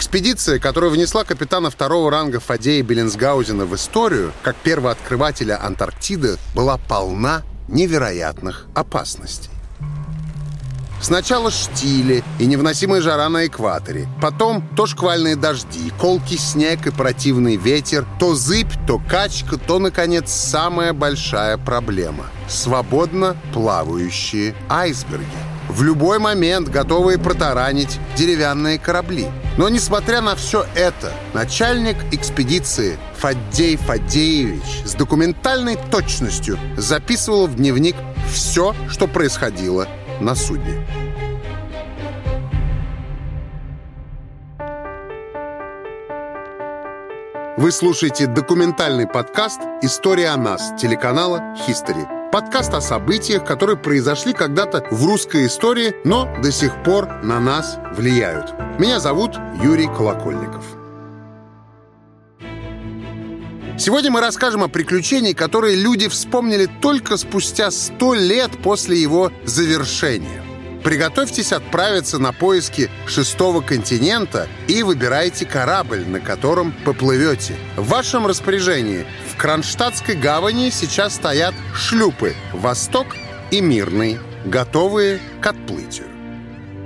Экспедиция, которая внесла капитана второго ранга Фадея Беллинсгаузена в историю, как первооткрывателя Антарктиды, была полна невероятных опасностей. Сначала штили и невыносимая жара на экваторе. Потом то шквальные дожди, колкий снег и противный ветер, то зыбь, то качка, то, наконец, самая большая проблема — свободно плавающие айсберги. В любой момент готовые протаранить деревянные корабли. Но, несмотря на все это, начальник экспедиции Фаддей Фадеевич с документальной точностью записывал в дневник все, что происходило на судне. Вы слушаете документальный подкаст «История о нас» телеканала «Хистори». Подкаст о событиях, которые произошли когда-то в русской истории, но до сих пор на нас влияют. Меня зовут Юрий Колокольников. Сегодня мы расскажем о приключении, которые люди вспомнили только спустя сто лет после его завершения. Приготовьтесь отправиться на поиски шестого континента и выбирайте корабль, на котором поплывете. В вашем распоряжении в Кронштадтской гавани сейчас стоят шлюпы «Восток» и «Мирный», готовые к отплытию.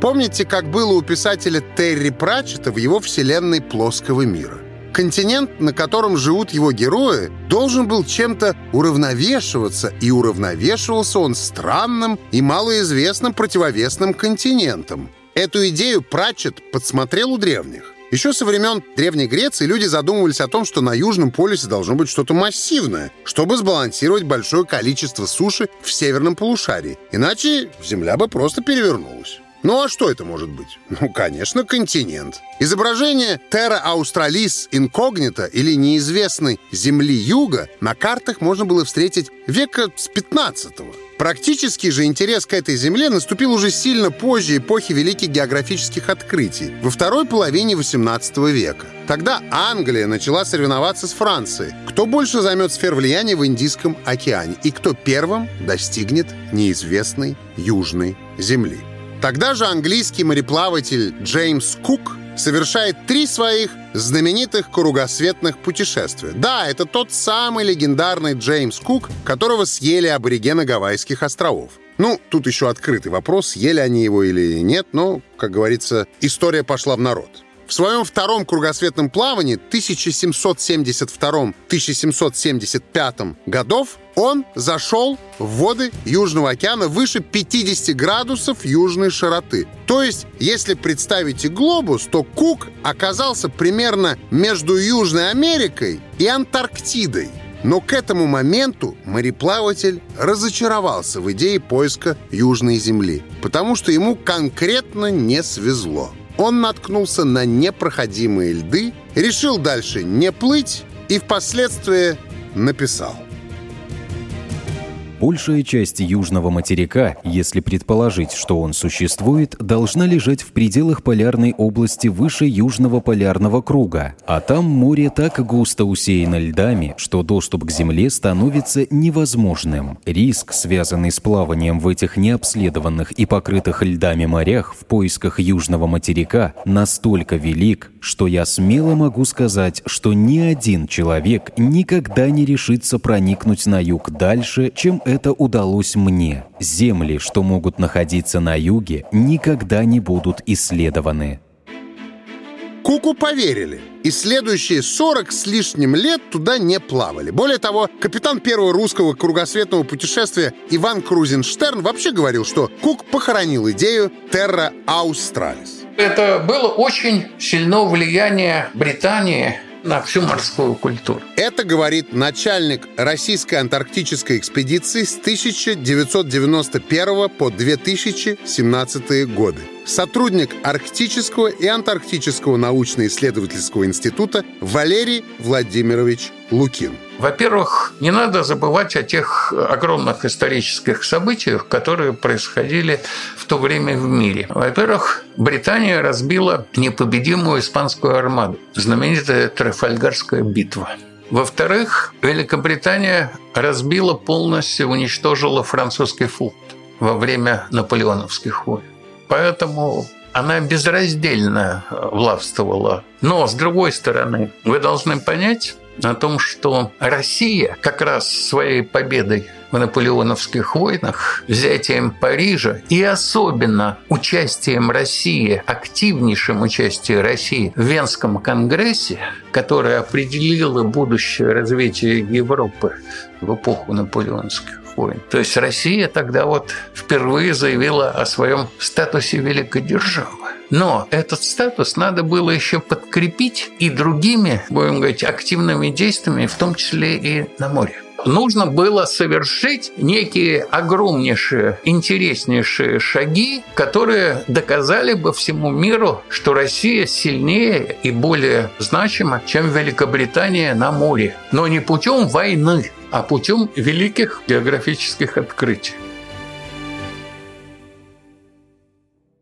Помните, как было у писателя Терри Пратчета в его вселенной плоского мира? Континент, на котором живут его герои, должен был чем-то уравновешиваться, и уравновешивался он странным и малоизвестным противовесным континентом. Эту идею Пратчет подсмотрел у древних. Еще со времен Древней Греции люди задумывались о том, что на Южном полюсе должно быть что-то массивное, чтобы сбалансировать большое количество суши в северном полушарии. Иначе Земля бы просто перевернулась. Ну а что это может быть? Ну, конечно, континент. Изображение Terra Australis Incognita или неизвестной Земли Юга на картах можно было встретить века с 15-го. Практический же интерес к этой земле наступил уже сильно позже эпохи великих географических открытий, во второй половине XVIII века. Тогда Англия начала соревноваться с Францией. Кто больше займет сфер влияния в Индийском океане и кто первым достигнет неизвестной Южной Земли. Тогда же английский мореплаватель Джеймс Кук совершает три своих знаменитых кругосветных путешествия. Да, это тот самый легендарный Джеймс Кук, которого съели аборигены Гавайских островов. Ну, тут еще открытый вопрос, съели они его или нет, но, как говорится, история пошла в народ. В своем втором кругосветном плавании 1772-1775 годов он зашел в воды Южного океана выше 50 градусов южной широты. То есть, если представите глобус, то Кук оказался примерно между Южной Америкой и Антарктидой. Но к этому моменту мореплаватель разочаровался в идее поиска Южной Земли, потому что ему конкретно не свезло он наткнулся на непроходимые льды, решил дальше не плыть и впоследствии написал. Большая часть южного материка, если предположить, что он существует, должна лежать в пределах полярной области выше южного полярного круга, а там море так густо усеяно льдами, что доступ к Земле становится невозможным. Риск, связанный с плаванием в этих необследованных и покрытых льдами морях в поисках южного материка, настолько велик, что я смело могу сказать, что ни один человек никогда не решится проникнуть на юг дальше, чем это удалось мне. Земли, что могут находиться на юге, никогда не будут исследованы. Куку поверили, и следующие 40 с лишним лет туда не плавали. Более того, капитан первого русского кругосветного путешествия Иван Крузенштерн вообще говорил, что Кук похоронил идею «Терра Аустралис». Это было очень сильное влияние Британии на всю морскую культуру. Это говорит начальник российской антарктической экспедиции с 1991 по 2017 годы. Сотрудник Арктического и Антарктического научно-исследовательского института Валерий Владимирович Лукин. Во-первых, не надо забывать о тех огромных исторических событиях, которые происходили в то время в мире. Во-первых, Британия разбила непобедимую испанскую армаду, знаменитая Трафальгарская битва. Во-вторых, Великобритания разбила полностью, уничтожила французский флот во время наполеоновских войн. Поэтому она безраздельно властвовала. Но, с другой стороны, вы должны понять о том, что Россия как раз своей победой в наполеоновских войнах, взятием Парижа и особенно участием России, активнейшим участием России в Венском конгрессе, которое определило будущее развитие Европы в эпоху наполеонских войн. То есть Россия тогда вот впервые заявила о своем статусе великой державы. Но этот статус надо было еще подкрепить и другими, будем говорить, активными действиями, в том числе и на море нужно было совершить некие огромнейшие, интереснейшие шаги, которые доказали бы всему миру, что Россия сильнее и более значима, чем Великобритания на море. Но не путем войны, а путем великих географических открытий.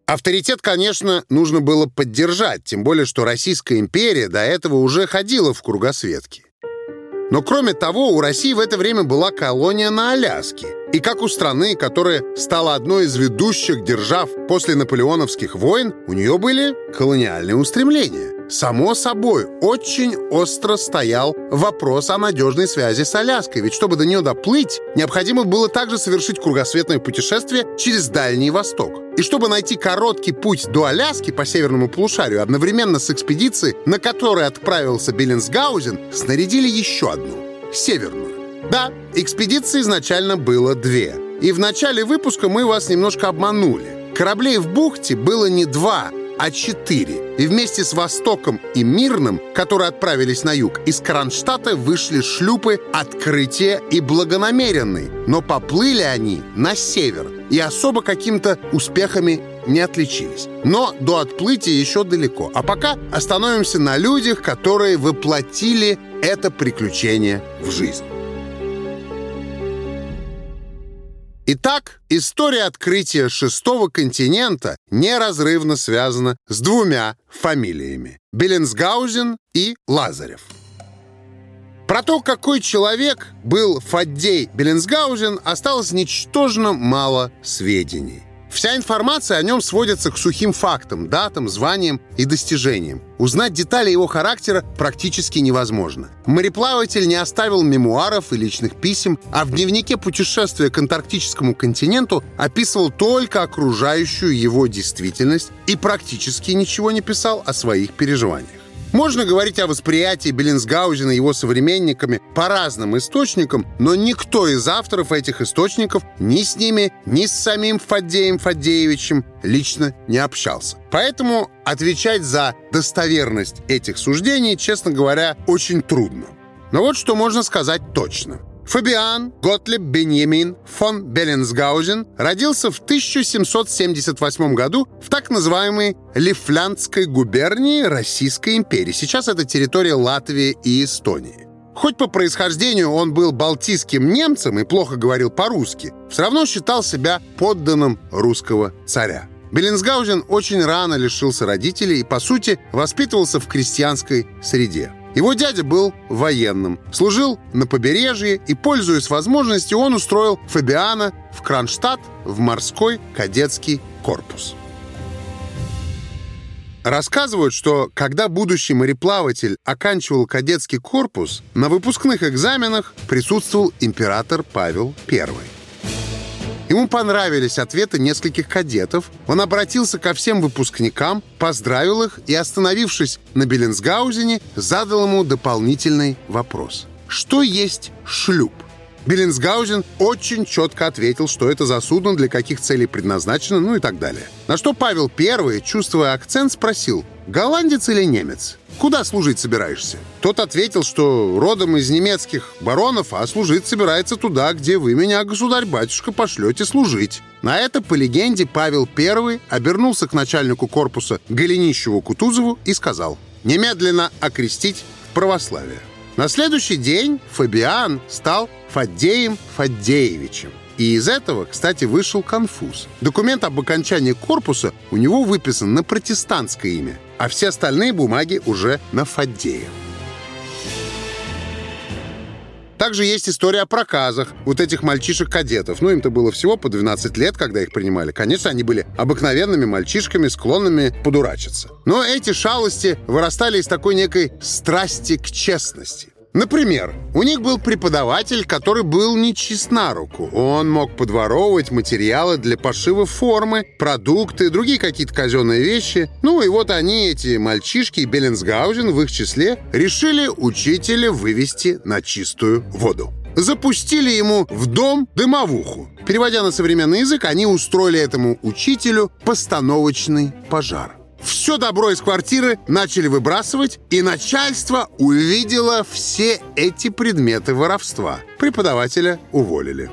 Авторитет, конечно, нужно было поддержать, тем более, что Российская империя до этого уже ходила в кругосветке. Но кроме того, у России в это время была колония на Аляске. И как у страны, которая стала одной из ведущих держав после наполеоновских войн, у нее были колониальные устремления. Само собой, очень остро стоял вопрос о надежной связи с Аляской, ведь чтобы до нее доплыть, необходимо было также совершить кругосветное путешествие через Дальний Восток. И чтобы найти короткий путь до Аляски по северному полушарию, одновременно с экспедицией, на которой отправился Беллинсгаузен, снарядили еще одну — северную. Да, экспедиций изначально было две. И в начале выпуска мы вас немножко обманули. Кораблей в бухте было не два, а четыре. И вместе с Востоком и Мирным, которые отправились на юг, из Кронштадта вышли шлюпы «Открытие» и «Благонамеренный». Но поплыли они на север и особо каким-то успехами не отличились. Но до отплытия еще далеко. А пока остановимся на людях, которые воплотили это приключение в жизнь. Итак, история открытия шестого континента неразрывно связана с двумя фамилиями – Беленсгаузен и Лазарев. Про то, какой человек был Фаддей Беленсгаузен, осталось ничтожно мало сведений. Вся информация о нем сводится к сухим фактам, датам, званиям и достижениям. Узнать детали его характера практически невозможно. Мореплаватель не оставил мемуаров и личных писем, а в дневнике путешествия к антарктическому континенту описывал только окружающую его действительность и практически ничего не писал о своих переживаниях. Можно говорить о восприятии Беллинсгаузена его современниками по разным источникам, но никто из авторов этих источников ни с ними, ни с самим Фаддеем Фаддеевичем лично не общался. Поэтому отвечать за достоверность этих суждений, честно говоря, очень трудно. Но вот что можно сказать точно – Фабиан Готлеб Беньямин фон Беллинсгаузен родился в 1778 году в так называемой Лифляндской губернии Российской империи. Сейчас это территория Латвии и Эстонии. Хоть по происхождению он был балтийским немцем и плохо говорил по-русски, все равно считал себя подданным русского царя. Беллинсгаузен очень рано лишился родителей и, по сути, воспитывался в крестьянской среде. Его дядя был военным, служил на побережье, и, пользуясь возможностью, он устроил Фабиана в Кронштадт в морской кадетский корпус. Рассказывают, что когда будущий мореплаватель оканчивал кадетский корпус, на выпускных экзаменах присутствовал император Павел I. Ему понравились ответы нескольких кадетов. Он обратился ко всем выпускникам, поздравил их и, остановившись на Беллинсгаузене, задал ему дополнительный вопрос. Что есть шлюп? Беллинсгаузен очень четко ответил, что это за судно, для каких целей предназначено, ну и так далее. На что Павел I, чувствуя акцент, спросил, голландец или немец? Куда служить собираешься? Тот ответил, что родом из немецких баронов, а служить собирается туда, где вы меня, государь-батюшка, пошлете служить. На это, по легенде, Павел I обернулся к начальнику корпуса Голенищеву-Кутузову и сказал «Немедленно окрестить в православие». На следующий день Фабиан стал Фаддеем Фаддеевичем. И из этого, кстати, вышел конфуз. Документ об окончании корпуса у него выписан на протестантское имя, а все остальные бумаги уже на Фаддея. Также есть история о проказах вот этих мальчишек-кадетов. Ну, им-то было всего по 12 лет, когда их принимали. Конечно, они были обыкновенными мальчишками, склонными подурачиться. Но эти шалости вырастали из такой некой страсти к честности. Например, у них был преподаватель, который был нечист на руку. Он мог подворовывать материалы для пошива формы, продукты, другие какие-то казенные вещи. Ну и вот они, эти мальчишки и Беллинсгаузен в их числе, решили учителя вывести на чистую воду запустили ему в дом дымовуху. Переводя на современный язык, они устроили этому учителю постановочный пожар. Все добро из квартиры начали выбрасывать, и начальство увидело все эти предметы воровства. Преподавателя уволили.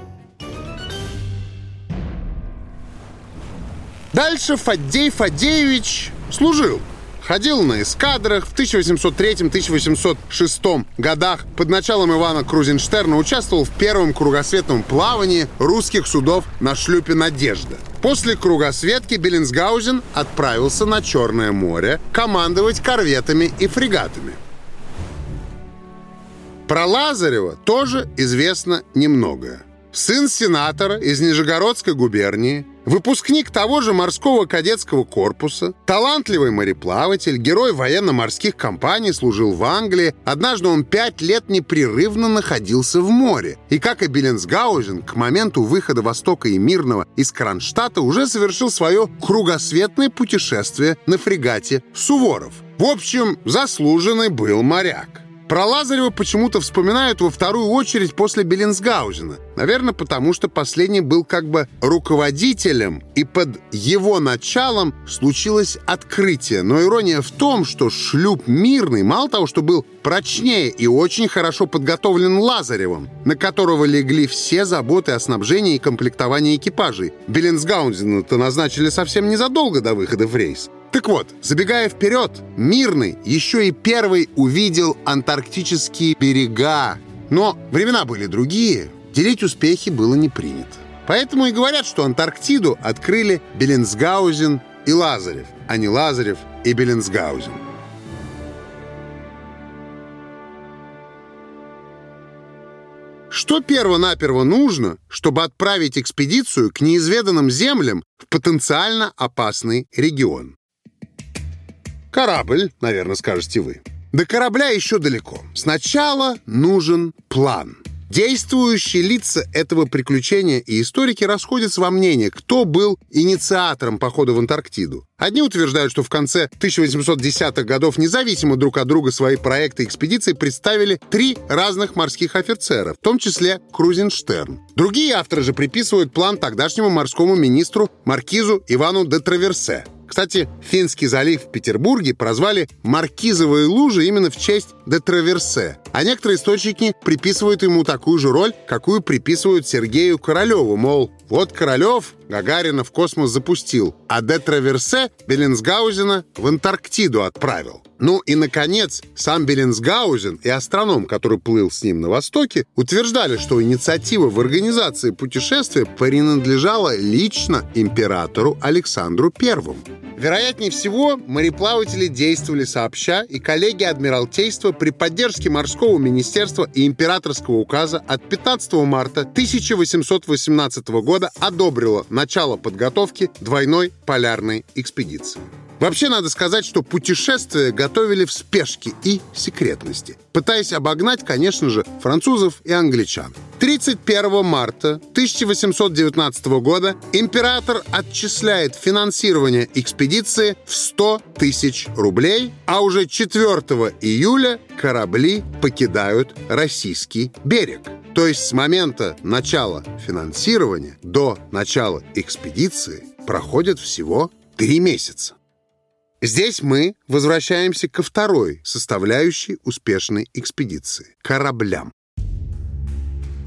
Дальше Фаддей Фадеевич служил ходил на эскадрах. В 1803-1806 годах под началом Ивана Крузенштерна участвовал в первом кругосветном плавании русских судов на шлюпе «Надежда». После кругосветки Беллинсгаузен отправился на Черное море командовать корветами и фрегатами. Про Лазарева тоже известно немногое. Сын сенатора из Нижегородской губернии, выпускник того же морского кадетского корпуса, талантливый мореплаватель, герой военно-морских компаний, служил в Англии. Однажды он пять лет непрерывно находился в море. И, как и Беленсгаузен, к моменту выхода Востока и Мирного из Кронштадта уже совершил свое кругосветное путешествие на фрегате «Суворов». В общем, заслуженный был моряк. Про Лазарева почему-то вспоминают во вторую очередь после Беллинсгаузена. Наверное, потому что последний был как бы руководителем, и под его началом случилось открытие. Но ирония в том, что шлюп мирный, мало того, что был прочнее и очень хорошо подготовлен Лазаревым, на которого легли все заботы о снабжении и комплектовании экипажей. Беллинсгаузена-то назначили совсем незадолго до выхода в рейс. Так вот, забегая вперед, Мирный еще и первый увидел антарктические берега. Но времена были другие, делить успехи было не принято. Поэтому и говорят, что Антарктиду открыли Беленсгаузен и Лазарев, а не Лазарев и Беленсгаузен. Что перво-наперво нужно, чтобы отправить экспедицию к неизведанным землям в потенциально опасный регион? Корабль, наверное, скажете вы. До корабля еще далеко. Сначала нужен план. Действующие лица этого приключения и историки расходятся во мнении, кто был инициатором похода в Антарктиду. Одни утверждают, что в конце 1810-х годов независимо друг от друга свои проекты экспедиции представили три разных морских офицера, в том числе Крузенштерн. Другие авторы же приписывают план тогдашнему морскому министру Маркизу Ивану де Траверсе. Кстати, Финский залив в Петербурге прозвали «Маркизовые лужи» именно в честь де Траверсе. А некоторые источники приписывают ему такую же роль, какую приписывают Сергею Королеву, мол, вот Королев Гагарина в космос запустил, а де Траверсе Беллинсгаузена в Антарктиду отправил. Ну и, наконец, сам Беллинсгаузен и астроном, который плыл с ним на Востоке, утверждали, что инициатива в организации путешествия принадлежала лично императору Александру Первому. Вероятнее всего, мореплаватели действовали сообща, и коллеги Адмиралтейства при поддержке Морского министерства и императорского указа от 15 марта 1818 года одобрила начало подготовки двойной полярной экспедиции. Вообще, надо сказать, что путешествия готовили в спешке и секретности, пытаясь обогнать, конечно же, французов и англичан. 31 марта 1819 года император отчисляет финансирование экспедиции в 100 тысяч рублей, а уже 4 июля корабли покидают российский берег. То есть с момента начала финансирования до начала экспедиции проходит всего три месяца. Здесь мы возвращаемся ко второй составляющей успешной экспедиции – кораблям.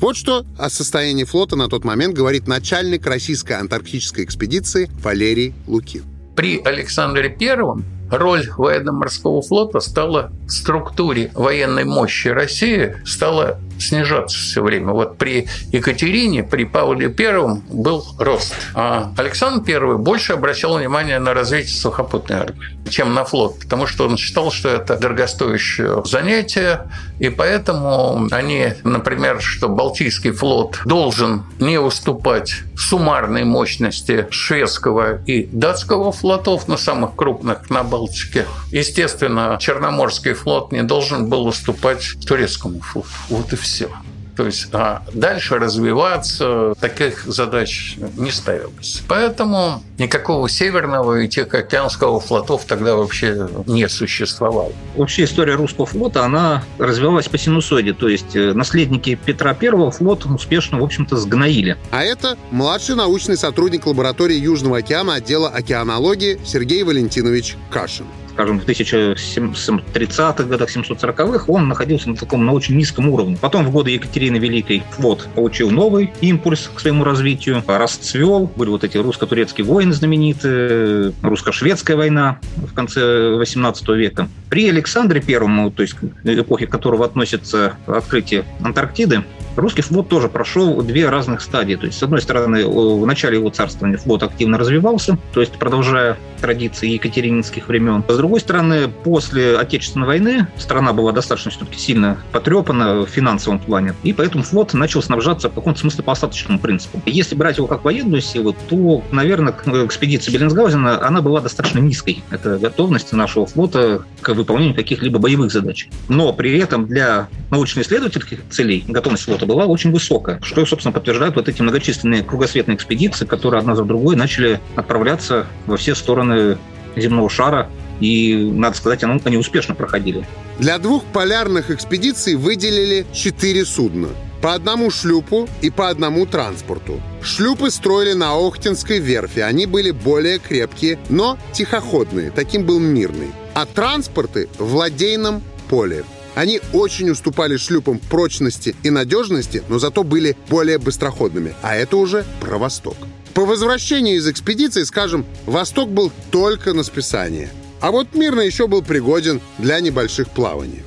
Вот что о состоянии флота на тот момент говорит начальник российской антарктической экспедиции Валерий Лукин. При Александре Первом роль военно-морского флота стала в структуре военной мощи России стала снижаться все время. Вот при Екатерине, при Павле Первом был рост. А Александр Первый больше обращал внимание на развитие сухопутной армии, чем на флот, потому что он считал, что это дорогостоящее занятие, и поэтому они, например, что Балтийский флот должен не уступать суммарной мощности шведского и датского флотов, на самых крупных на Балтике. Естественно, Черноморский флот не должен был уступать турецкому флоту. Вот и все. То есть а дальше развиваться таких задач не ставилось. Поэтому никакого северного и Тихоокеанского флотов тогда вообще не существовало. Вообще история русского флота, она развивалась по синусоиде. То есть э, наследники Петра Первого флот успешно, в общем-то, сгноили. А это младший научный сотрудник лаборатории Южного океана отдела океанологии Сергей Валентинович Кашин скажем, в 1730-х годах, 740-х, он находился на таком, на очень низком уровне. Потом в годы Екатерины Великой флот получил новый импульс к своему развитию, расцвел, были вот эти русско-турецкие войны знаменитые, русско-шведская война в конце 18 века. При Александре Первом, то есть эпохе которого относится открытие Антарктиды, русский флот тоже прошел две разных стадии. То есть, с одной стороны, в начале его царствования флот активно развивался, то есть продолжая традиции екатерининских времен. С другой стороны, после Отечественной войны страна была достаточно все-таки сильно потрепана в финансовом плане, и поэтому флот начал снабжаться в каком-то смысле по остаточному принципу. Если брать его как военную силу, то, наверное, экспедиция Беллинсгаузена, она была достаточно низкой. Это готовность нашего флота к выполнению каких-либо боевых задач. Но при этом для научно-исследовательских целей готовность флота была очень высокая, что, собственно, подтверждают вот эти многочисленные кругосветные экспедиции, которые одна за другой начали отправляться во все стороны земного шара, и, надо сказать, они успешно проходили. Для двух полярных экспедиций выделили четыре судна. По одному шлюпу и по одному транспорту. Шлюпы строили на Охтинской верфи. Они были более крепкие, но тихоходные. Таким был мирный. А транспорты в ладейном поле. Они очень уступали шлюпам прочности и надежности, но зато были более быстроходными. А это уже про Восток. По возвращении из экспедиции, скажем, Восток был только на списание. А вот мирно еще был пригоден для небольших плаваний.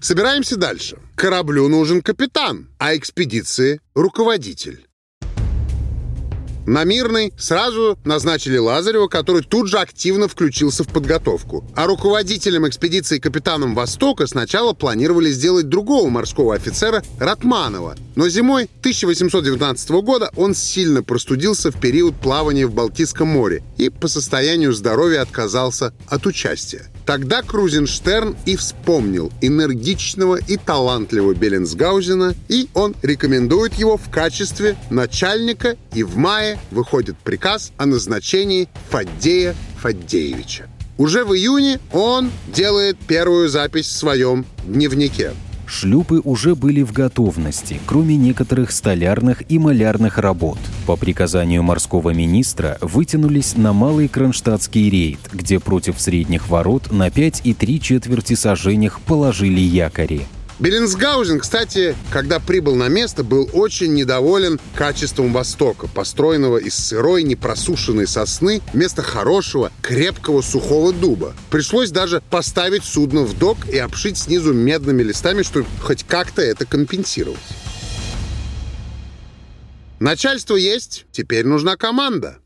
Собираемся дальше. Кораблю нужен капитан, а экспедиции — руководитель. На Мирный сразу назначили Лазарева, который тут же активно включился в подготовку. А руководителем экспедиции капитаном Востока сначала планировали сделать другого морского офицера Ратманова. Но зимой 1819 года он сильно простудился в период плавания в Балтийском море и по состоянию здоровья отказался от участия. Тогда Крузенштерн и вспомнил энергичного и талантливого Беллинсгаузена, и он рекомендует его в качестве начальника, и в мае выходит приказ о назначении Фаддея Фаддеевича. Уже в июне он делает первую запись в своем дневнике – Шлюпы уже были в готовности, кроме некоторых столярных и малярных работ. По приказанию морского министра вытянулись на Малый Кронштадтский рейд, где против средних ворот на 5 и 3 четверти сажениях положили якори. Беллинсгаузен, кстати, когда прибыл на место, был очень недоволен качеством Востока, построенного из сырой, непросушенной сосны вместо хорошего, крепкого сухого дуба. Пришлось даже поставить судно в док и обшить снизу медными листами, чтобы хоть как-то это компенсировать. Начальство есть, теперь нужна команда.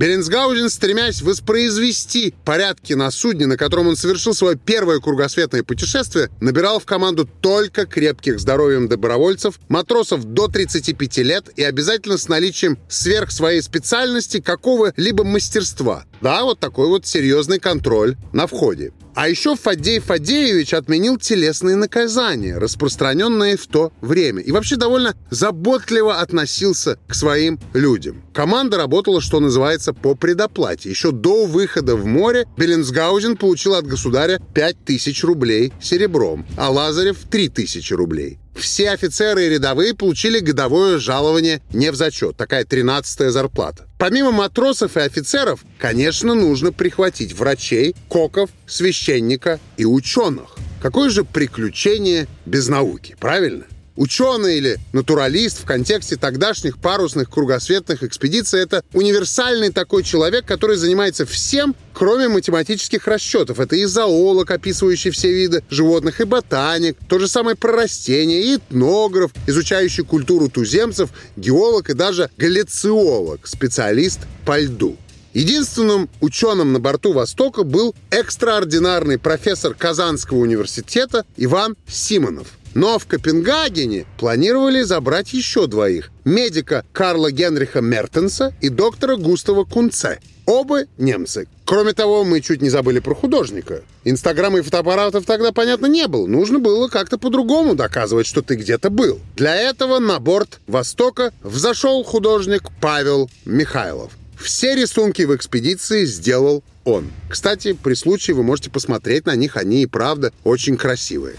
Беренсгаузен, стремясь воспроизвести порядки на судне, на котором он совершил свое первое кругосветное путешествие, набирал в команду только крепких здоровьем добровольцев, матросов до 35 лет и обязательно с наличием сверх своей специальности какого-либо мастерства. Да, вот такой вот серьезный контроль на входе. А еще Фадей Фадеевич отменил телесные наказания, распространенные в то время. И вообще довольно заботливо относился к своим людям. Команда работала, что называется, по предоплате. Еще до выхода в море Беллинсгаузен получил от государя 5000 рублей серебром, а Лазарев 3000 рублей. Все офицеры и рядовые получили годовое жалование не в зачет, такая тринадцатая зарплата. Помимо матросов и офицеров, конечно, нужно прихватить врачей, коков, священника и ученых. Какое же приключение без науки, правильно? Ученый или натуралист в контексте тогдашних парусных кругосветных экспедиций – это универсальный такой человек, который занимается всем, кроме математических расчетов. Это и зоолог, описывающий все виды животных, и ботаник, то же самое про растения, и этнограф, изучающий культуру туземцев, геолог и даже галлициолог, специалист по льду. Единственным ученым на борту «Востока» был экстраординарный профессор Казанского университета Иван Симонов – но в Копенгагене планировали забрать еще двоих – медика Карла Генриха Мертенса и доктора Густава Кунце. Оба немцы. Кроме того, мы чуть не забыли про художника. Инстаграма и фотоаппаратов тогда, понятно, не было. Нужно было как-то по-другому доказывать, что ты где-то был. Для этого на борт «Востока» взошел художник Павел Михайлов. Все рисунки в экспедиции сделал он. Кстати, при случае вы можете посмотреть на них, они и правда очень красивые.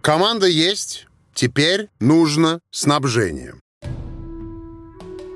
Команда есть, теперь нужно снабжение.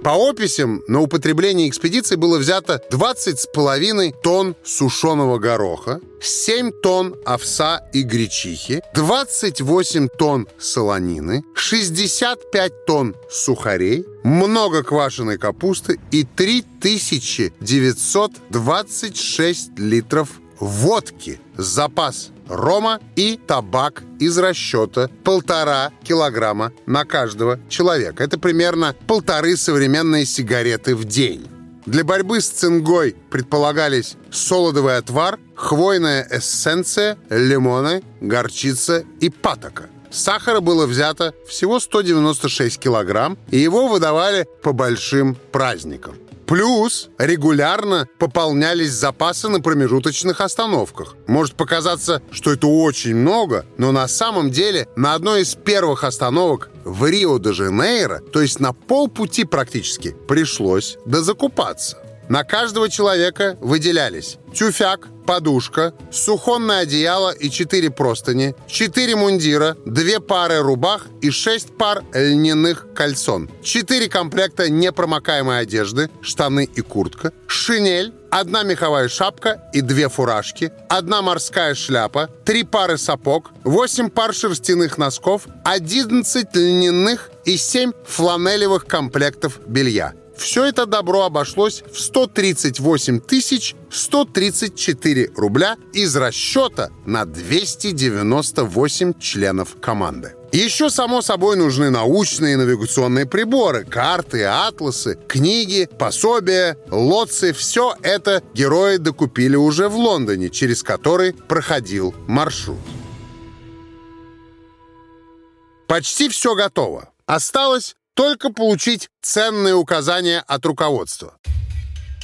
По описям на употребление экспедиции было взято 20,5 тонн сушеного гороха, 7 тонн овса и гречихи, 28 тонн солонины, 65 тонн сухарей, много квашеной капусты и 3926 литров водки. Запас рома и табак из расчета полтора килограмма на каждого человека. Это примерно полторы современные сигареты в день. Для борьбы с цингой предполагались солодовый отвар, хвойная эссенция, лимоны, горчица и патока. Сахара было взято всего 196 килограмм, и его выдавали по большим праздникам. Плюс регулярно пополнялись запасы на промежуточных остановках. Может показаться, что это очень много, но на самом деле на одной из первых остановок в Рио-де-Жанейро, то есть на полпути практически, пришлось дозакупаться. На каждого человека выделялись тюфяк, подушка, сухонное одеяло и четыре простыни, четыре мундира, две пары рубах и шесть пар льняных кальсон, четыре комплекта непромокаемой одежды, штаны и куртка, шинель, одна меховая шапка и две фуражки, одна морская шляпа, три пары сапог, восемь пар шерстяных носков, одиннадцать льняных и семь фланелевых комплектов белья – все это добро обошлось в 138 тысяч 134 рубля из расчета на 298 членов команды. Еще, само собой, нужны научные навигационные приборы, карты, атласы, книги, пособия, лодцы. Все это герои докупили уже в Лондоне, через который проходил маршрут. Почти все готово. Осталось только получить ценные указания от руководства.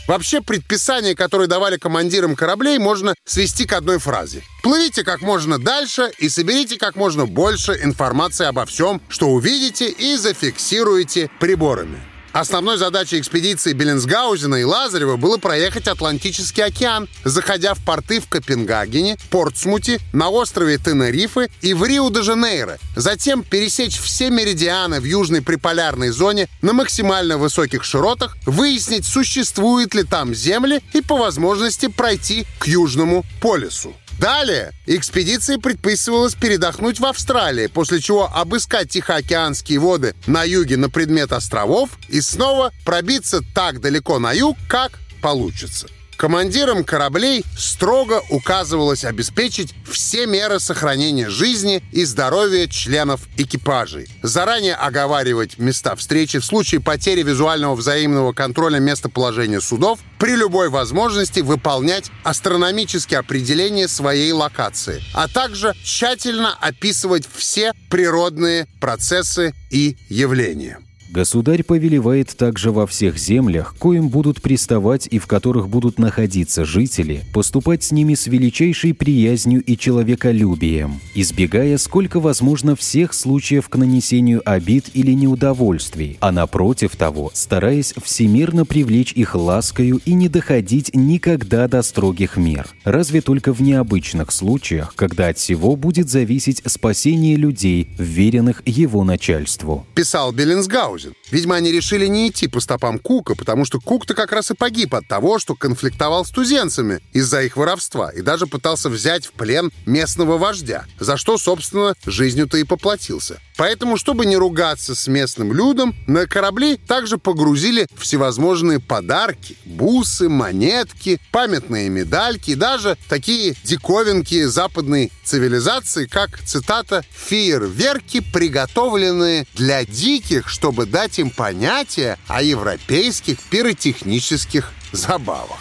Вообще, предписания, которые давали командирам кораблей, можно свести к одной фразе. Плывите как можно дальше и соберите как можно больше информации обо всем, что увидите и зафиксируете приборами. Основной задачей экспедиции Беллинсгаузена и Лазарева было проехать Атлантический океан, заходя в порты в Копенгагене, Портсмуте, на острове Тенерифе и в Рио-де-Жанейро. Затем пересечь все меридианы в южной приполярной зоне на максимально высоких широтах, выяснить, существуют ли там земли и по возможности пройти к Южному полюсу. Далее экспедиции предписывалось передохнуть в Австралии, после чего обыскать Тихоокеанские воды на юге на предмет островов и снова пробиться так далеко на юг, как получится. Командирам кораблей строго указывалось обеспечить все меры сохранения жизни и здоровья членов экипажей, заранее оговаривать места встречи в случае потери визуального взаимного контроля местоположения судов, при любой возможности выполнять астрономические определения своей локации, а также тщательно описывать все природные процессы и явления. Государь повелевает также во всех землях, коим будут приставать и в которых будут находиться жители, поступать с ними с величайшей приязнью и человеколюбием, избегая сколько возможно всех случаев к нанесению обид или неудовольствий, а напротив того, стараясь всемирно привлечь их ласкою и не доходить никогда до строгих мер, разве только в необычных случаях, когда от всего будет зависеть спасение людей, вверенных его начальству. Писал Беллинсгаузен. thousand. Видимо, они решили не идти по стопам Кука, потому что Кук-то как раз и погиб от того, что конфликтовал с туземцами из-за их воровства и даже пытался взять в плен местного вождя, за что, собственно, жизнью-то и поплатился. Поэтому, чтобы не ругаться с местным людом, на корабли также погрузили всевозможные подарки, бусы, монетки, памятные медальки и даже такие диковинки западной цивилизации, как, цитата, «фейерверки, приготовленные для диких, чтобы дать им понятие о европейских пиротехнических забавах».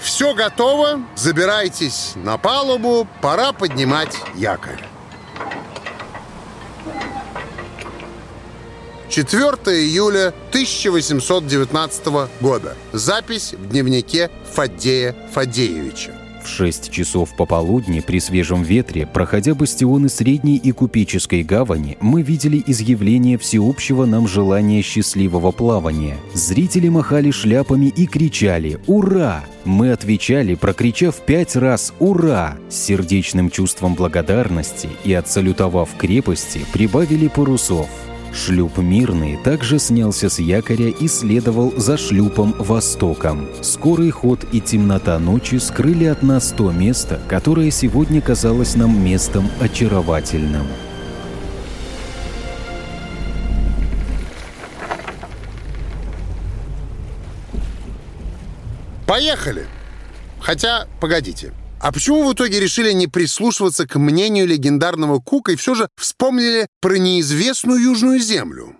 Все готово, забирайтесь на палубу, пора поднимать якорь. 4 июля 1819 года. Запись в дневнике Фаддея Фадеевича. В 6 часов пополудни при свежем ветре, проходя бастионы Средней и Купеческой гавани, мы видели изъявление всеобщего нам желания счастливого плавания. Зрители махали шляпами и кричали «Ура!». Мы отвечали, прокричав пять раз «Ура!» с сердечным чувством благодарности и, отсалютовав крепости, прибавили парусов. Шлюп «Мирный» также снялся с якоря и следовал за шлюпом «Востоком». Скорый ход и темнота ночи скрыли от нас то место, которое сегодня казалось нам местом очаровательным. Поехали! Хотя, погодите, а почему в итоге решили не прислушиваться к мнению легендарного Кука и все же вспомнили про неизвестную Южную Землю?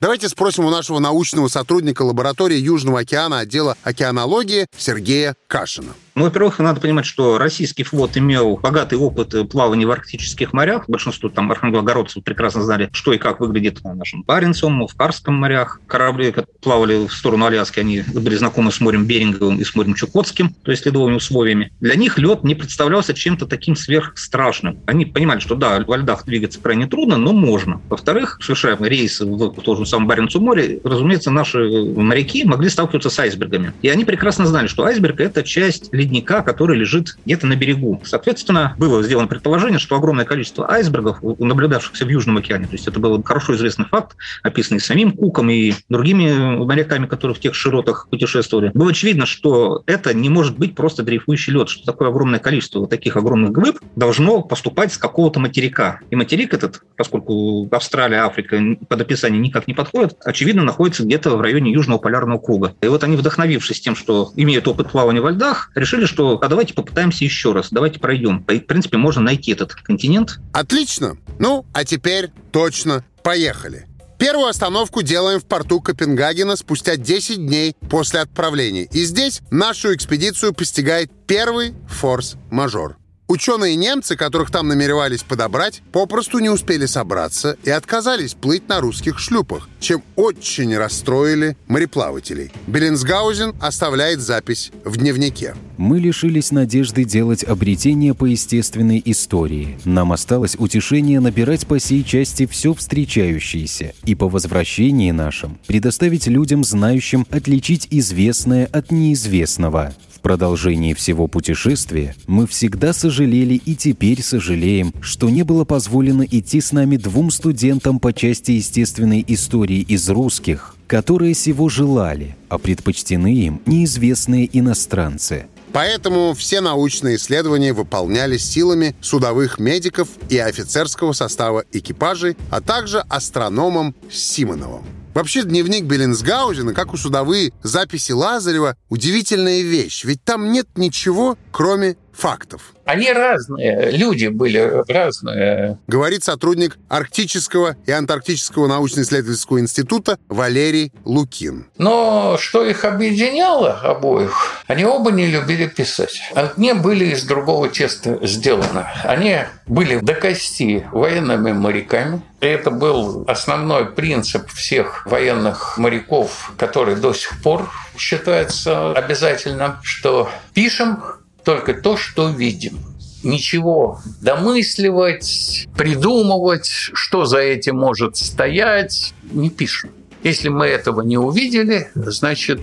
Давайте спросим у нашего научного сотрудника лаборатории Южного океана отдела океанологии Сергея Кашина. Ну, во-первых, надо понимать, что российский флот имел богатый опыт плавания в арктических морях. Большинство там архангелогородцев прекрасно знали, что и как выглядит в нашем Баренцевом, в Карском морях. Корабли, которые плавали в сторону Аляски, они были знакомы с морем Беринговым и с морем Чукотским, то есть ледовыми условиями. Для них лед не представлялся чем-то таким сверхстрашным. Они понимали, что да, во льдах двигаться крайне трудно, но можно. Во-вторых, совершая рейсы в том же самом Баренцевом море, разумеется, наши моряки могли сталкиваться с айсбергами. И они прекрасно знали, что айсберг – это часть ледника, который лежит где-то на берегу. Соответственно, было сделано предположение, что огромное количество айсбергов, наблюдавшихся в Южном океане, то есть это был хорошо известный факт, описанный самим Куком и другими моряками, которые в тех широтах путешествовали, было очевидно, что это не может быть просто дрейфующий лед, что такое огромное количество вот таких огромных глыб должно поступать с какого-то материка. И материк этот, поскольку Австралия, Африка под описание никак не подходит, очевидно, находится где-то в районе Южного полярного круга. И вот они, вдохновившись тем, что имеют опыт плавания во льдах, решили решили, что а давайте попытаемся еще раз, давайте пройдем. В принципе, можно найти этот континент. Отлично. Ну, а теперь точно поехали. Первую остановку делаем в порту Копенгагена спустя 10 дней после отправления. И здесь нашу экспедицию постигает первый форс-мажор. Ученые-немцы, которых там намеревались подобрать, попросту не успели собраться и отказались плыть на русских шлюпах, чем очень расстроили мореплавателей. Беллинсгаузен оставляет запись в дневнике. Мы лишились надежды делать обретение по естественной истории. Нам осталось утешение набирать по сей части все встречающееся и по возвращении нашим предоставить людям, знающим, отличить известное от неизвестного продолжении всего путешествия мы всегда сожалели и теперь сожалеем, что не было позволено идти с нами двум студентам по части естественной истории из русских, которые сего желали, а предпочтены им неизвестные иностранцы. Поэтому все научные исследования выполнялись силами судовых медиков и офицерского состава экипажей, а также астрономом Симоновым. Вообще, дневник Беллинсгаузена, как у судовые записи Лазарева, удивительная вещь. Ведь там нет ничего, кроме фактов. Они разные, люди были разные. Говорит сотрудник Арктического и Антарктического научно-исследовательского института Валерий Лукин. Но что их объединяло обоих, они оба не любили писать. Они были из другого теста сделаны. Они были до кости военными моряками. Это был основной принцип всех военных моряков, который до сих пор считается обязательным, что пишем только то, что видим. Ничего домысливать, придумывать, что за этим может стоять, не пишем. Если мы этого не увидели, значит,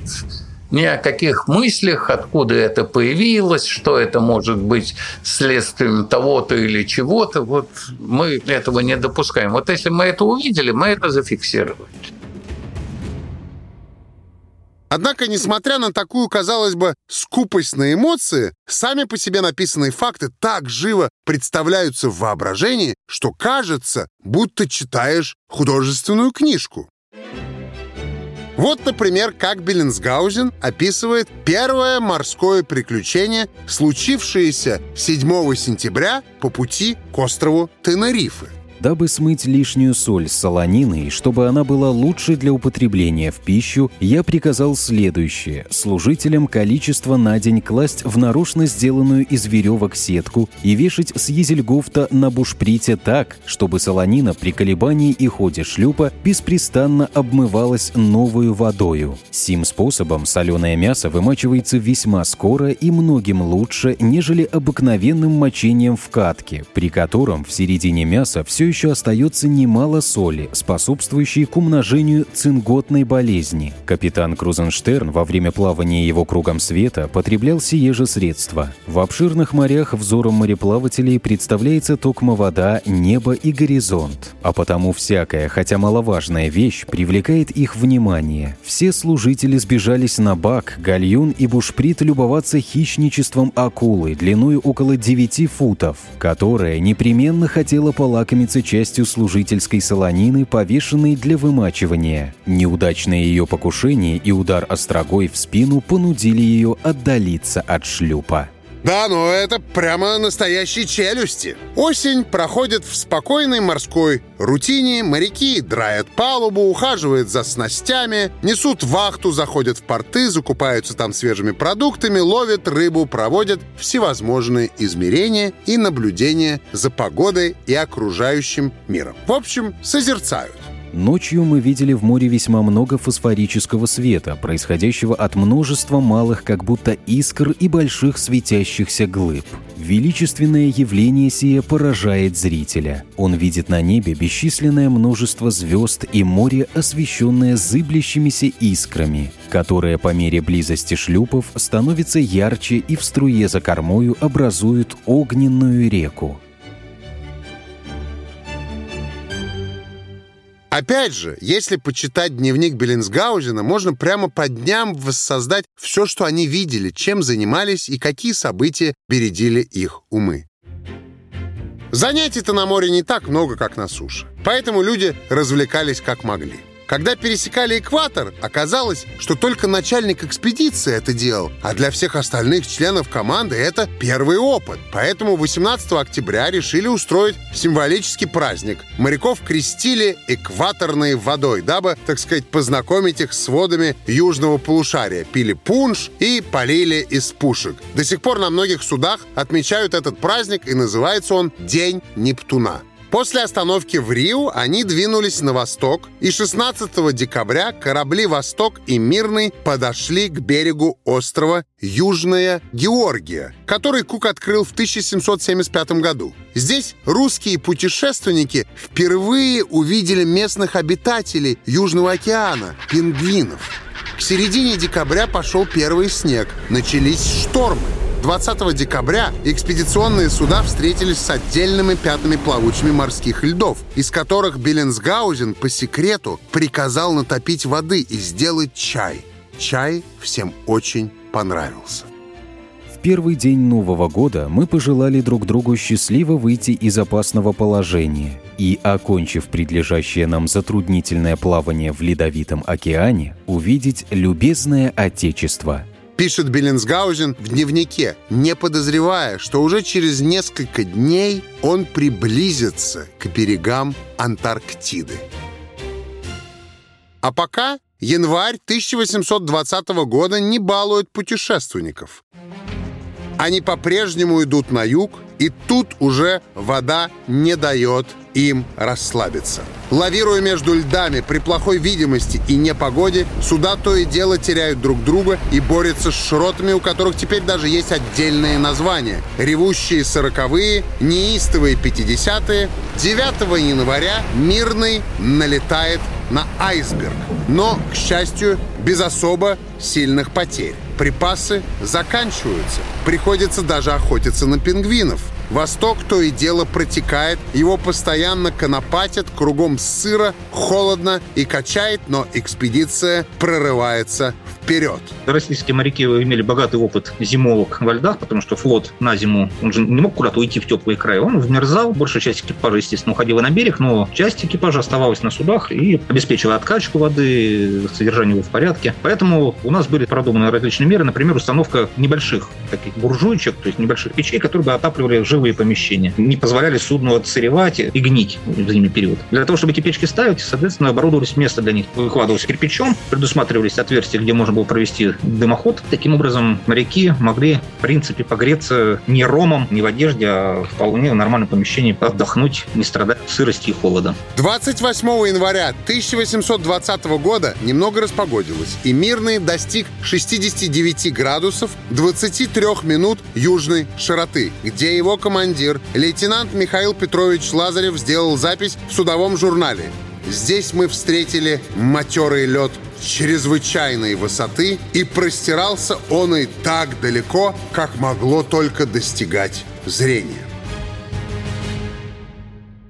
ни о каких мыслях, откуда это появилось, что это может быть следствием того-то или чего-то. Вот мы этого не допускаем. Вот если мы это увидели, мы это зафиксировали. Однако, несмотря на такую, казалось бы, скупость на эмоции, сами по себе написанные факты так живо представляются в воображении, что кажется, будто читаешь художественную книжку. Вот, например, как Беллинсгаузен описывает первое морское приключение, случившееся 7 сентября по пути к острову Тенерифе. Дабы смыть лишнюю соль с солонины и чтобы она была лучше для употребления в пищу, я приказал следующее. Служителям количество на день класть в нарочно сделанную из веревок сетку и вешать с езельгофта на бушприте так, чтобы солонина при колебании и ходе шлюпа беспрестанно обмывалась новую водою. Сим способом соленое мясо вымачивается весьма скоро и многим лучше, нежели обыкновенным мочением в катке, при котором в середине мяса все еще остается немало соли, способствующей к умножению цинготной болезни. Капитан Крузенштерн во время плавания его кругом света потреблял сие же средства. В обширных морях взором мореплавателей представляется токмо вода, небо и горизонт. А потому всякая, хотя маловажная вещь, привлекает их внимание. Все служители сбежались на бак, гальюн и бушприт любоваться хищничеством акулы длиной около 9 футов, которая непременно хотела полакомиться частью служительской солонины, повешенной для вымачивания. Неудачное ее покушение и удар острогой в спину понудили ее отдалиться от шлюпа. Да, но это прямо настоящие челюсти. Осень проходит в спокойной морской рутине. Моряки драят палубу, ухаживают за снастями, несут вахту, заходят в порты, закупаются там свежими продуктами, ловят рыбу, проводят всевозможные измерения и наблюдения за погодой и окружающим миром. В общем, созерцают. Ночью мы видели в море весьма много фосфорического света, происходящего от множества малых как будто искр и больших светящихся глыб. Величественное явление сие поражает зрителя. Он видит на небе бесчисленное множество звезд и море, освещенное зыблящимися искрами, которые по мере близости шлюпов становятся ярче и в струе за кормою образуют огненную реку. Опять же, если почитать дневник Беллинсгаузена, можно прямо по дням воссоздать все, что они видели, чем занимались и какие события бередили их умы. Занятий-то на море не так много, как на суше. Поэтому люди развлекались как могли. Когда пересекали экватор, оказалось, что только начальник экспедиции это делал, а для всех остальных членов команды это первый опыт. Поэтому 18 октября решили устроить символический праздник. Моряков крестили экваторной водой, дабы, так сказать, познакомить их с водами южного полушария. Пили пунш и полили из пушек. До сих пор на многих судах отмечают этот праздник, и называется он День Нептуна. После остановки в Рио они двинулись на восток, и 16 декабря корабли «Восток» и «Мирный» подошли к берегу острова Южная Георгия, который Кук открыл в 1775 году. Здесь русские путешественники впервые увидели местных обитателей Южного океана – пингвинов. К середине декабря пошел первый снег, начались штормы. 20 декабря экспедиционные суда встретились с отдельными пятнами плавучими морских льдов, из которых Беллинсгаузен по секрету приказал натопить воды и сделать чай. Чай всем очень понравился. В первый день Нового года мы пожелали друг другу счастливо выйти из опасного положения и, окончив предлежащее нам затруднительное плавание в Ледовитом океане, увидеть любезное Отечество – Пишет Беллинсгаузен в дневнике, не подозревая, что уже через несколько дней он приблизится к берегам Антарктиды. А пока январь 1820 года не балует путешественников. Они по-прежнему идут на юг, и тут уже вода не дает им расслабиться. Лавируя между льдами при плохой видимости и непогоде, суда то и дело теряют друг друга и борются с широтами, у которых теперь даже есть отдельные названия. Ревущие сороковые, неистовые пятидесятые. 9 января Мирный налетает на айсберг. Но, к счастью, без особо сильных потерь. Припасы заканчиваются. Приходится даже охотиться на пингвинов. Восток то и дело протекает, его постоянно конопатят, кругом сыро, холодно и качает, но экспедиция прорывается вперед. Российские моряки имели богатый опыт зимовок во льдах, потому что флот на зиму, он же не мог куда-то уйти в теплые края. Он вмерзал, большая часть экипажа, естественно, уходила на берег, но часть экипажа оставалась на судах и обеспечивала откачку воды, содержание его в порядке. Поэтому у нас были продуманы различные меры, например, установка небольших таких буржуйчик, то есть небольших печей, которые бы отапливали живые помещения, не позволяли судну отсыревать и гнить в зимний период. Для того, чтобы эти печки ставить, соответственно, оборудовались место для них. Выкладывалось кирпичом, предусматривались отверстия, где можно было провести дымоход. Таким образом, моряки могли, в принципе, погреться не ромом, не в одежде, а вполне в нормальном помещении отдохнуть, не страдать сырости и холода. 28 января 1820 года немного распогодилось, и Мирный достиг 69 градусов 23 минут южной широты, где его командир, лейтенант Михаил Петрович Лазарев, сделал запись в судовом журнале. Здесь мы встретили матерый лед чрезвычайной высоты, и простирался он и так далеко, как могло только достигать зрение.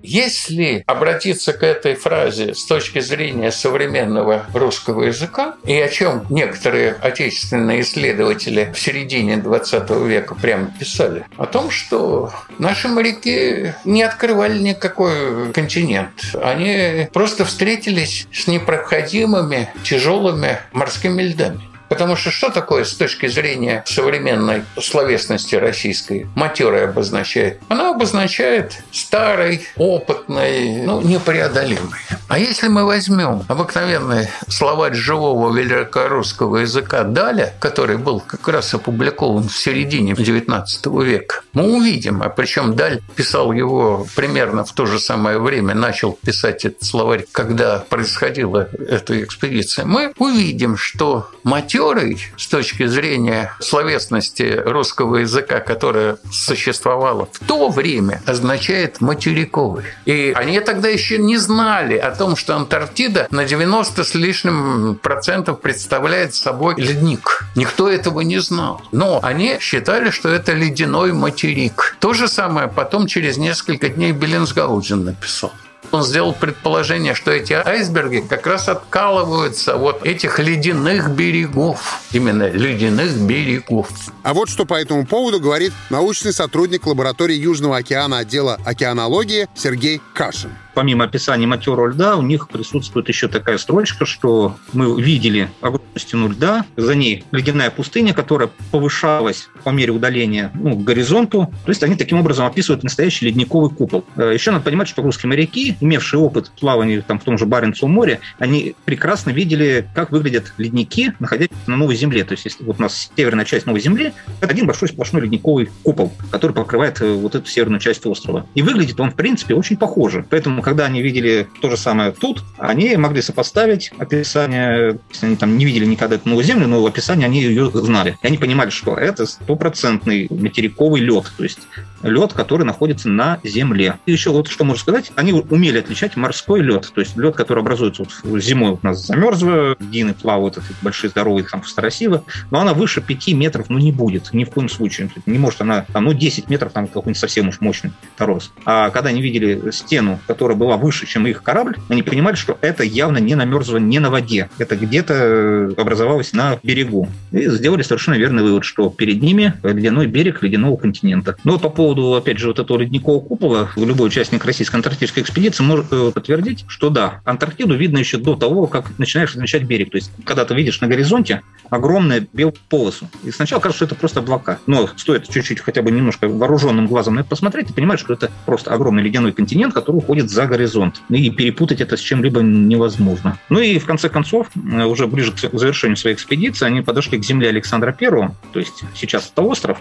Если обратиться к этой фразе с точки зрения современного русского языка, и о чем некоторые отечественные исследователи в середине 20 века прямо писали, о том, что наши моряки не открывали никакой континент. Они просто встретились с непроходимыми тяжелыми морскими льдами. Потому что что такое с точки зрения современной словесности российской матерой обозначает? Она обозначает старый, опытный, ну, непреодолимый. А если мы возьмем обыкновенный словарь живого великорусского языка Даля, который был как раз опубликован в середине XIX века, мы увидим, а причем Даль писал его примерно в то же самое время, начал писать этот словарь, когда происходила эта экспедиция, мы увидим, что матер матерой с точки зрения словесности русского языка, которая существовала в то время, означает материковый. И они тогда еще не знали о том, что Антарктида на 90 с лишним процентов представляет собой ледник. Никто этого не знал. Но они считали, что это ледяной материк. То же самое потом через несколько дней Беллинсгаузен написал он сделал предположение, что эти айсберги как раз откалываются от этих ледяных берегов. Именно ледяных берегов. А вот что по этому поводу говорит научный сотрудник лаборатории Южного океана отдела океанологии Сергей Кашин помимо описания матерого льда, у них присутствует еще такая строчка, что мы видели огромную стену льда, за ней ледяная пустыня, которая повышалась по мере удаления ну, к горизонту. То есть они таким образом описывают настоящий ледниковый купол. Э, еще надо понимать, что русские моряки, имевшие опыт плавания там, в том же Баренцевом море, они прекрасно видели, как выглядят ледники, находясь на Новой Земле. То есть если вот у нас северная часть Новой Земли, это один большой сплошной ледниковый купол, который покрывает э, вот эту северную часть острова. И выглядит он, в принципе, очень похоже. Поэтому когда они видели то же самое тут, они могли сопоставить описание, если они там не видели никогда эту новую землю, но в описании они ее знали. И они понимали, что это стопроцентный материковый лед, то есть лед, который находится на земле. И еще вот что можно сказать, они умели отличать морской лед, то есть лед, который образуется вот зимой у нас замерзло, дины плавают, это большие здоровые там старосилы, но она выше 5 метров, ну, не будет, ни в коем случае. Не может она, там, ну, 10 метров, там какой-нибудь совсем уж мощный торос. А когда они видели стену, которая была выше чем их корабль, они понимали, что это явно не намерзло не на воде. Это где-то образовалось на берегу. И сделали совершенно верный вывод, что перед ними ледяной берег ледяного континента. Но по поводу, опять же, вот этого ледникового купола, любой участник российской антарктической экспедиции может э, подтвердить, что да, Антарктиду видно еще до того, как начинаешь различать берег. То есть, когда ты видишь на горизонте огромную белую полосу, и сначала кажется, что это просто облака. Но стоит чуть-чуть хотя бы немножко вооруженным глазом на это посмотреть, ты понимаешь, что это просто огромный ледяной континент, который уходит за горизонт горизонт. И перепутать это с чем-либо невозможно. Ну и в конце концов, э, уже ближе к завершению своей экспедиции, они подошли к земле Александра Первого, то есть сейчас это остров,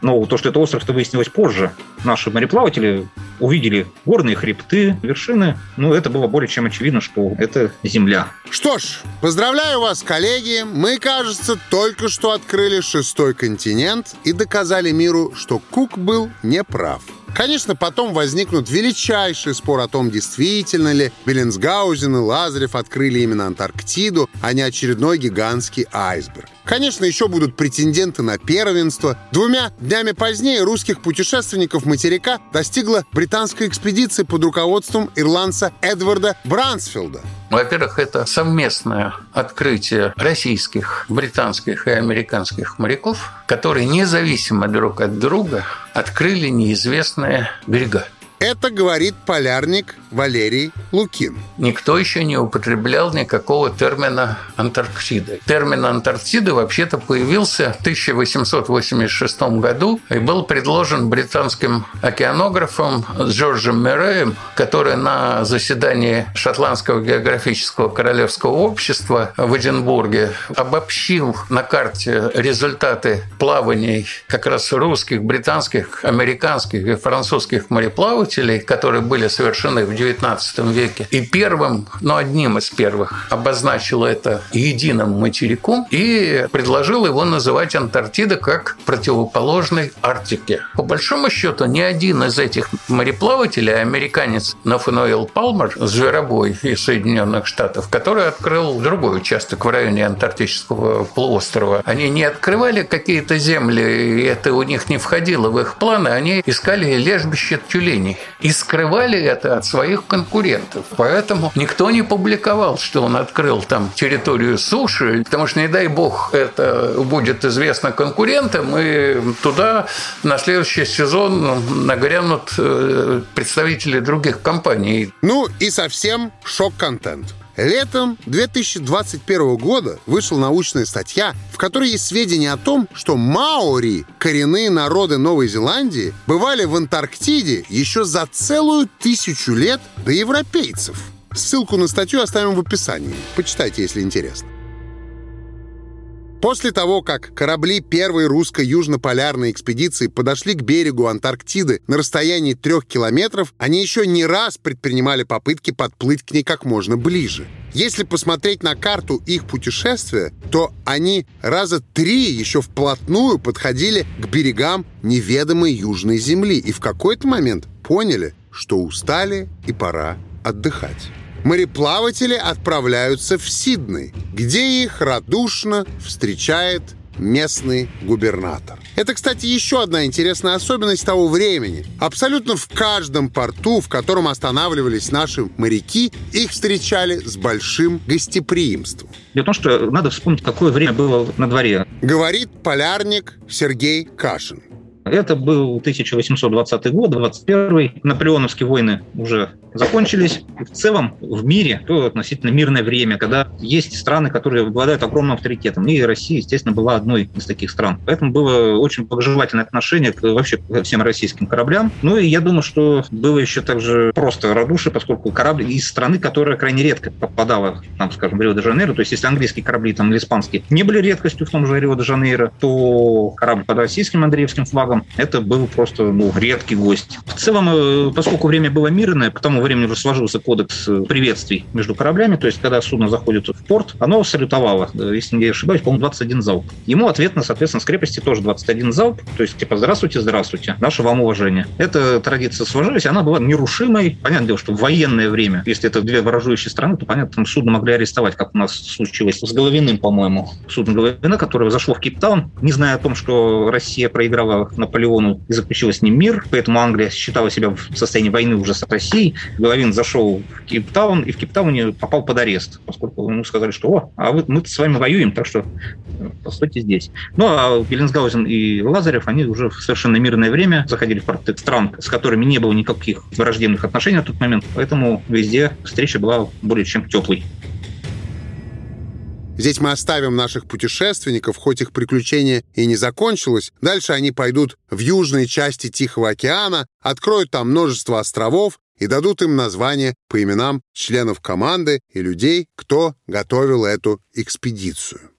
но то, что это остров, это выяснилось позже. Наши мореплаватели увидели горные хребты, вершины. Ну, это было более чем очевидно, что это Земля. Что ж, поздравляю вас, коллеги. Мы, кажется, только что открыли шестой континент и доказали миру, что Кук был неправ. Конечно, потом возникнут величайший спор о том, действительно ли Беллинсгаузен и Лазарев открыли именно Антарктиду, а не очередной гигантский айсберг. Конечно, еще будут претенденты на первенство. Двумя днями позднее русских путешественников материка достигла британская экспедиция под руководством ирландца Эдварда Брансфилда. Во-первых, это совместное открытие российских, британских и американских моряков, которые независимо друг от друга открыли неизвестные берега. Это говорит полярник Валерий Лукин. Никто еще не употреблял никакого термина Антарктиды. Термин Антарктиды вообще-то появился в 1886 году и был предложен британским океанографом Джорджем Мерреем, который на заседании Шотландского географического королевского общества в Эдинбурге обобщил на карте результаты плаваний как раз русских, британских, американских и французских мореплавателей которые были совершены в XIX веке. И первым, но одним из первых, обозначил это единым материком и предложил его называть Антарктида как противоположной Арктике. По большому счету, ни один из этих мореплавателей, американец Нафануэл Палмер, зверобой из Соединенных Штатов, который открыл другой участок в районе Антарктического полуострова, они не открывали какие-то земли, и это у них не входило в их планы, они искали лежбище тюленей и скрывали это от своих конкурентов. Поэтому никто не публиковал, что он открыл там территорию суши, потому что, не дай бог, это будет известно конкурентам, и туда на следующий сезон нагрянут э, представители других компаний. Ну и совсем шок-контент. Летом 2021 года вышла научная статья, в которой есть сведения о том, что маори, коренные народы Новой Зеландии, бывали в Антарктиде еще за целую тысячу лет до европейцев. Ссылку на статью оставим в описании. Почитайте, если интересно. После того, как корабли первой русско-южно-полярной экспедиции подошли к берегу Антарктиды на расстоянии трех километров, они еще не раз предпринимали попытки подплыть к ней как можно ближе. Если посмотреть на карту их путешествия, то они раза три еще вплотную подходили к берегам неведомой Южной Земли и в какой-то момент поняли, что устали и пора отдыхать мореплаватели отправляются в Сидней, где их радушно встречает местный губернатор. Это, кстати, еще одна интересная особенность того времени. Абсолютно в каждом порту, в котором останавливались наши моряки, их встречали с большим гостеприимством. Дело в том, что надо вспомнить, какое время было на дворе. Говорит полярник Сергей Кашин. Это был 1820 год, 21 Наполеоновские войны уже закончились. В целом в мире то относительно мирное время, когда есть страны, которые обладают огромным авторитетом. И Россия, естественно, была одной из таких стран. Поэтому было очень благожелательное отношение к, вообще ко всем российским кораблям. Ну и я думаю, что было еще также просто радушие, поскольку корабль из страны, которая крайне редко попадала, там, скажем, в Рио-де-Жанейро, то есть если английские корабли там, или испанские не были редкостью в том же Рио-де-Жанейро, то корабль под российским Андреевским флагом это был просто ну, редкий гость. В целом, э, поскольку время было мирное, к тому времени уже сложился кодекс э, приветствий между кораблями, то есть когда судно заходит в порт, оно салютовало, э, если не ошибаюсь, по-моему, 21 залп. Ему ответно, соответственно, с крепости тоже 21 залп, то есть типа «Здравствуйте, здравствуйте, наше вам уважение». Эта традиция сложилась, она была нерушимой. Понятное дело, что в военное время, если это две враждующие страны, то, понятно, там судно могли арестовать, как у нас случилось с Головиным, по-моему. Судно Головина, которое зашло в Кейптаун, не зная о том, что Россия проиграла Наполеону и заключила с ним мир, поэтому Англия считала себя в состоянии войны уже с Россией. Головин зашел в Кейптаун и в Кейптауне попал под арест, поскольку ему сказали, что «О, а вы, мы с вами воюем, так что э, постойте здесь». Ну, а Беллинсгаузен и Лазарев, они уже в совершенно мирное время заходили в порты стран, с которыми не было никаких враждебных отношений на тот момент, поэтому везде встреча была более чем теплой. Здесь мы оставим наших путешественников, хоть их приключение и не закончилось. Дальше они пойдут в южные части Тихого океана, откроют там множество островов и дадут им название по именам членов команды и людей, кто готовил эту экспедицию.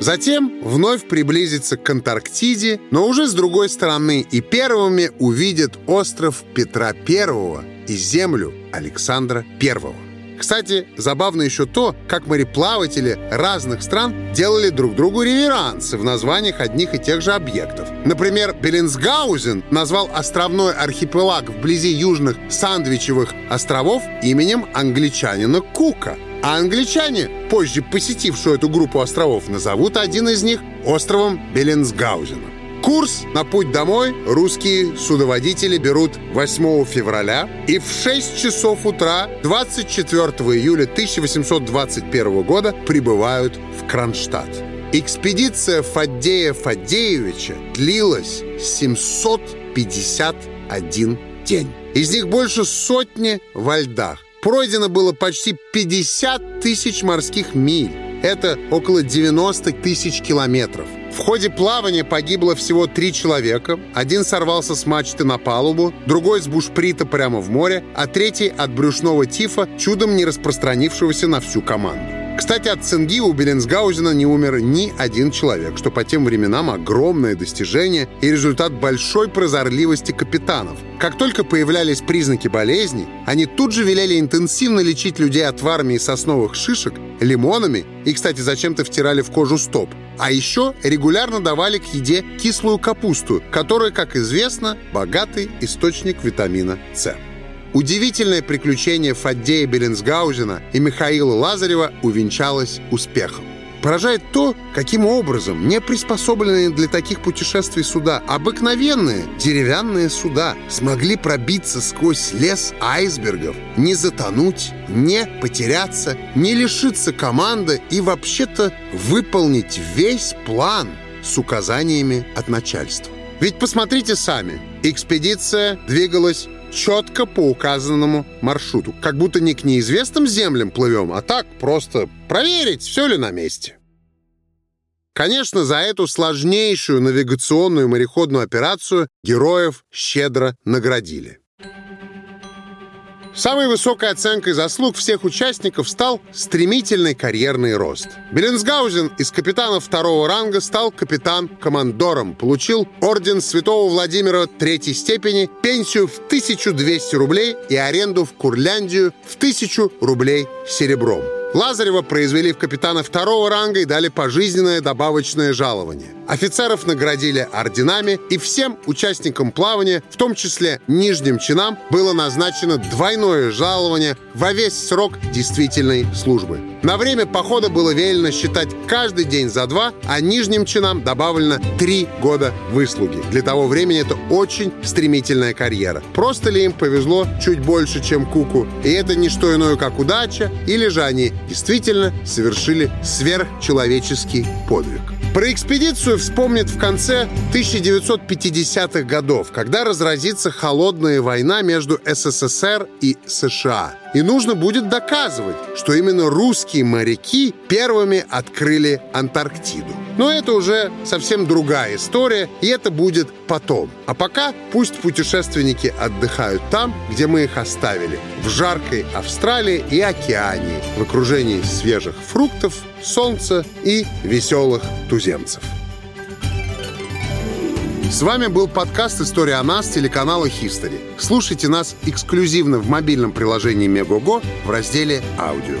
Затем вновь приблизится к Антарктиде, но уже с другой стороны, и первыми увидят остров Петра I и землю Александра I. Кстати, забавно еще то, как мореплаватели разных стран делали друг другу реверансы в названиях одних и тех же объектов. Например, Беллинсгаузен назвал островной архипелаг вблизи южных Сандвичевых островов именем англичанина Кука. А англичане, позже посетившую эту группу островов, назовут один из них островом Беллинсгаузена. Курс на путь домой русские судоводители берут 8 февраля и в 6 часов утра 24 июля 1821 года прибывают в Кронштадт. Экспедиция Фаддея Фаддеевича длилась 751 день. Из них больше сотни во льдах. Пройдено было почти 50 тысяч морских миль. Это около 90 тысяч километров. В ходе плавания погибло всего три человека. Один сорвался с мачты на палубу, другой с бушприта прямо в море, а третий от брюшного тифа, чудом не распространившегося на всю команду. Кстати, от цинги у Беллинсгаузена не умер ни один человек, что по тем временам огромное достижение и результат большой прозорливости капитанов. Как только появлялись признаки болезни, они тут же велели интенсивно лечить людей отварами из сосновых шишек, лимонами и, кстати, зачем-то втирали в кожу стоп. А еще регулярно давали к еде кислую капусту, которая, как известно, богатый источник витамина С. Удивительное приключение Фаддея Беллинсгаузена и Михаила Лазарева увенчалось успехом. Поражает то, каким образом не приспособленные для таких путешествий суда, обыкновенные деревянные суда, смогли пробиться сквозь лес айсбергов, не затонуть, не потеряться, не лишиться команды и вообще-то выполнить весь план с указаниями от начальства. Ведь посмотрите сами, экспедиция двигалась четко по указанному маршруту. Как будто не к неизвестным землям плывем, а так просто проверить, все ли на месте. Конечно, за эту сложнейшую навигационную мореходную операцию героев щедро наградили. Самой высокой оценкой заслуг всех участников стал стремительный карьерный рост. Беллинсгаузен из капитана второго ранга стал капитан-командором, получил орден святого Владимира третьей степени, пенсию в 1200 рублей и аренду в Курляндию в 1000 рублей серебром. Лазарева произвели в капитана второго ранга и дали пожизненное добавочное жалование. Офицеров наградили орденами, и всем участникам плавания, в том числе нижним чинам, было назначено двойное жалование во весь срок действительной службы. На время похода было велено считать каждый день за два, а нижним чинам добавлено три года выслуги. Для того времени это очень стремительная карьера. Просто ли им повезло чуть больше, чем Куку? И это не что иное, как удача, или же они действительно совершили сверхчеловеческий подвиг. Про экспедицию вспомнят в конце 1950-х годов, когда разразится холодная война между СССР и США. И нужно будет доказывать, что именно русские моряки первыми открыли Антарктиду. Но это уже совсем другая история, и это будет потом. А пока пусть путешественники отдыхают там, где мы их оставили, в жаркой Австралии и Океании, в окружении свежих фруктов, солнца и веселых туземцев. С вами был подкаст «История о нас» телеканала History. Слушайте нас эксклюзивно в мобильном приложении Мегого в разделе «Аудио».